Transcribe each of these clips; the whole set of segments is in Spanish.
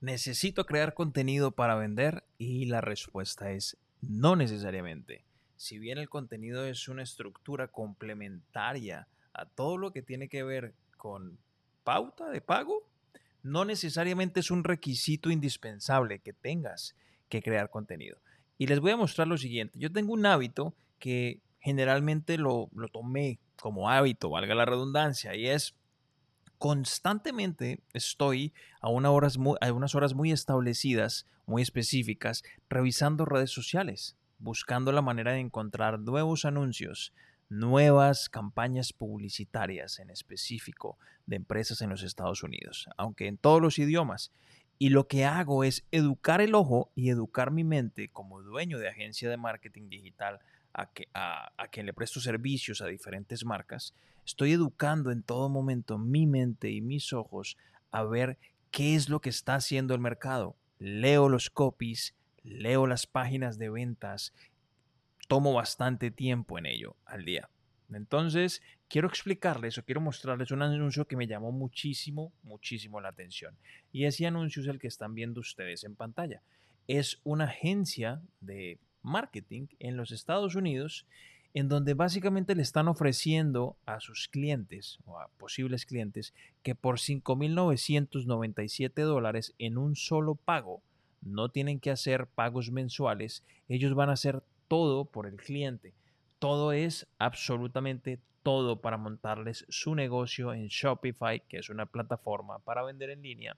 ¿Necesito crear contenido para vender? Y la respuesta es no necesariamente. Si bien el contenido es una estructura complementaria a todo lo que tiene que ver con pauta de pago, no necesariamente es un requisito indispensable que tengas que crear contenido. Y les voy a mostrar lo siguiente. Yo tengo un hábito que generalmente lo, lo tomé como hábito, valga la redundancia, y es constantemente estoy a, horas a unas horas muy establecidas, muy específicas, revisando redes sociales, buscando la manera de encontrar nuevos anuncios, nuevas campañas publicitarias en específico de empresas en los Estados Unidos, aunque en todos los idiomas. Y lo que hago es educar el ojo y educar mi mente como dueño de agencia de marketing digital a, que, a, a quien le presto servicios a diferentes marcas, estoy educando en todo momento mi mente y mis ojos a ver qué es lo que está haciendo el mercado. Leo los copies, leo las páginas de ventas, tomo bastante tiempo en ello al día. Entonces, quiero explicarles o quiero mostrarles un anuncio que me llamó muchísimo, muchísimo la atención. Y ese anuncio es el que están viendo ustedes en pantalla. Es una agencia de marketing en los Estados Unidos en donde básicamente le están ofreciendo a sus clientes o a posibles clientes que por 5.997 dólares en un solo pago, no tienen que hacer pagos mensuales, ellos van a hacer todo por el cliente. Todo es absolutamente todo para montarles su negocio en Shopify, que es una plataforma para vender en línea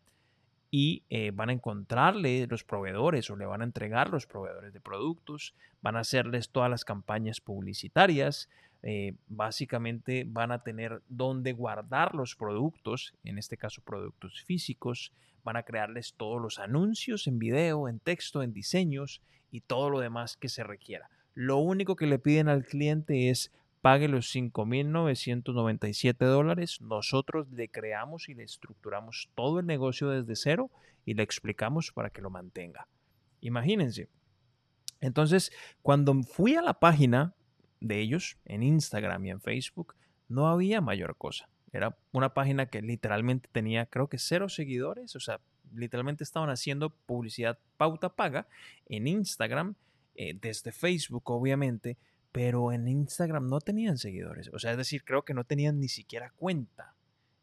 y eh, van a encontrarle los proveedores o le van a entregar los proveedores de productos, van a hacerles todas las campañas publicitarias, eh, básicamente van a tener donde guardar los productos, en este caso productos físicos, van a crearles todos los anuncios en video, en texto, en diseños y todo lo demás que se requiera. Lo único que le piden al cliente es pague los 5.997 dólares, nosotros le creamos y le estructuramos todo el negocio desde cero y le explicamos para que lo mantenga. Imagínense. Entonces, cuando fui a la página de ellos en Instagram y en Facebook, no había mayor cosa. Era una página que literalmente tenía, creo que cero seguidores, o sea, literalmente estaban haciendo publicidad pauta paga en Instagram, eh, desde Facebook, obviamente, pero en Instagram no tenían seguidores. O sea, es decir, creo que no tenían ni siquiera cuenta.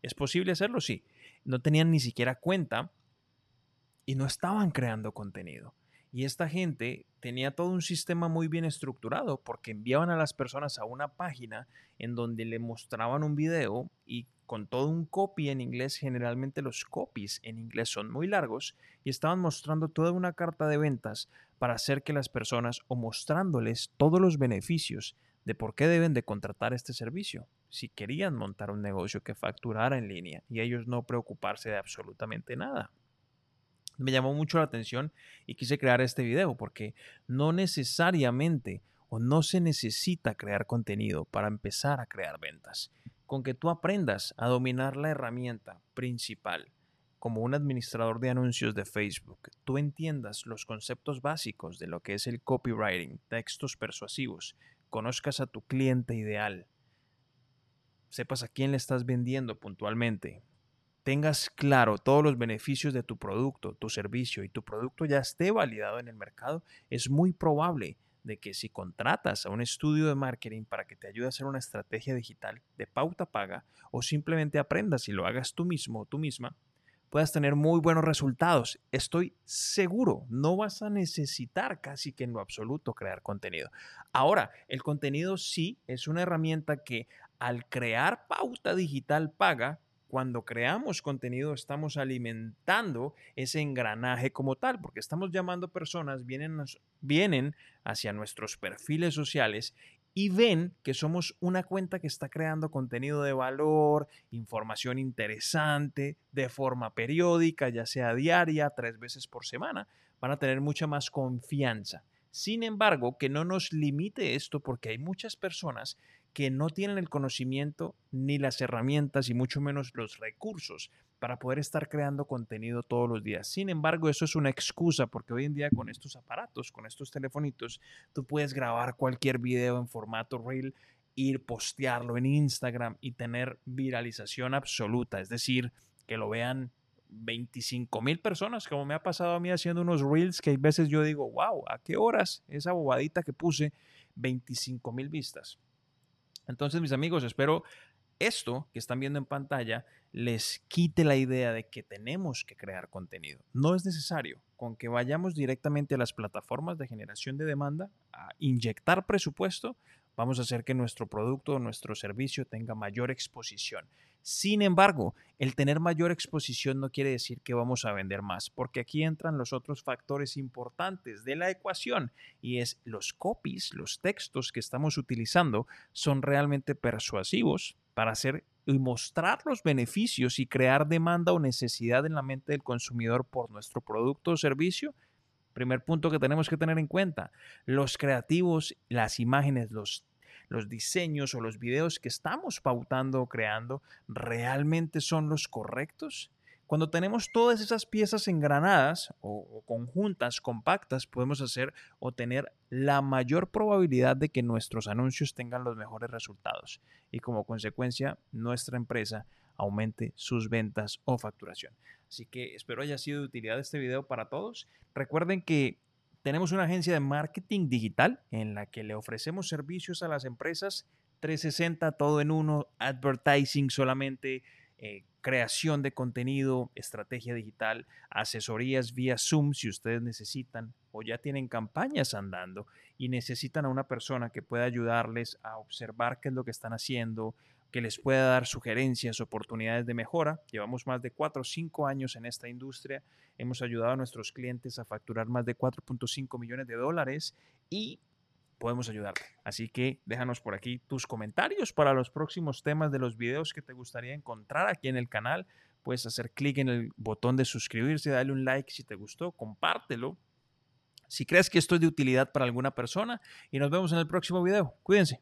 ¿Es posible hacerlo? Sí. No tenían ni siquiera cuenta y no estaban creando contenido. Y esta gente tenía todo un sistema muy bien estructurado porque enviaban a las personas a una página en donde le mostraban un video y con todo un copy en inglés, generalmente los copies en inglés son muy largos, y estaban mostrando toda una carta de ventas para hacer que las personas o mostrándoles todos los beneficios de por qué deben de contratar este servicio si querían montar un negocio que facturara en línea y ellos no preocuparse de absolutamente nada me llamó mucho la atención y quise crear este video porque no necesariamente o no se necesita crear contenido para empezar a crear ventas. Con que tú aprendas a dominar la herramienta principal como un administrador de anuncios de Facebook, tú entiendas los conceptos básicos de lo que es el copywriting, textos persuasivos, conozcas a tu cliente ideal, sepas a quién le estás vendiendo puntualmente, tengas claro todos los beneficios de tu producto, tu servicio y tu producto ya esté validado en el mercado, es muy probable de que si contratas a un estudio de marketing para que te ayude a hacer una estrategia digital de pauta paga o simplemente aprendas y lo hagas tú mismo o tú misma, puedas tener muy buenos resultados. Estoy seguro, no vas a necesitar casi que en lo absoluto crear contenido. Ahora, el contenido sí es una herramienta que al crear pauta digital paga, cuando creamos contenido estamos alimentando ese engranaje como tal, porque estamos llamando personas, vienen, vienen hacia nuestros perfiles sociales y ven que somos una cuenta que está creando contenido de valor, información interesante, de forma periódica, ya sea diaria, tres veces por semana, van a tener mucha más confianza. Sin embargo, que no nos limite esto porque hay muchas personas que no tienen el conocimiento ni las herramientas y mucho menos los recursos para poder estar creando contenido todos los días. Sin embargo, eso es una excusa porque hoy en día con estos aparatos, con estos telefonitos, tú puedes grabar cualquier video en formato reel, ir postearlo en Instagram y tener viralización absoluta, es decir, que lo vean 25 mil personas, como me ha pasado a mí haciendo unos reels que hay veces yo digo, wow, ¿a qué horas esa bobadita que puse? 25 mil vistas. Entonces, mis amigos, espero esto que están viendo en pantalla les quite la idea de que tenemos que crear contenido. No es necesario. Con que vayamos directamente a las plataformas de generación de demanda, a inyectar presupuesto, vamos a hacer que nuestro producto o nuestro servicio tenga mayor exposición. Sin embargo, el tener mayor exposición no quiere decir que vamos a vender más, porque aquí entran los otros factores importantes de la ecuación y es los copies, los textos que estamos utilizando son realmente persuasivos para hacer y mostrar los beneficios y crear demanda o necesidad en la mente del consumidor por nuestro producto o servicio. Primer punto que tenemos que tener en cuenta, los creativos, las imágenes, los los diseños o los videos que estamos pautando o creando realmente son los correctos? Cuando tenemos todas esas piezas engranadas o, conjuntas, compactas, podemos hacer o tener la mayor probabilidad de que nuestros anuncios tengan los mejores resultados y como consecuencia nuestra empresa aumente sus ventas o facturación. Así que espero haya sido de utilidad este video para todos. Recuerden que tenemos una agencia de marketing digital en la que le ofrecemos servicios a las empresas 360, todo en uno, advertising solamente, eh, creación de contenido, estrategia digital, asesorías vía Zoom si ustedes necesitan o ya tienen campañas andando y necesitan a una persona que pueda ayudarles a observar qué es lo que están haciendo, que les pueda dar sugerencias, oportunidades de mejora. Llevamos más de 4 o 5 años en esta industria. Hemos ayudado a nuestros clientes a facturar más de 4.5 millones de dólares y podemos ayudarte. Así que déjanos por aquí tus comentarios para los próximos temas de los videos que te gustaría encontrar aquí en el canal. Puedes hacer clic en el botón de suscribirse, darle un like si te gustó, compártelo. Si crees que esto es de utilidad para alguna persona y nos vemos en el próximo video. Cuídense.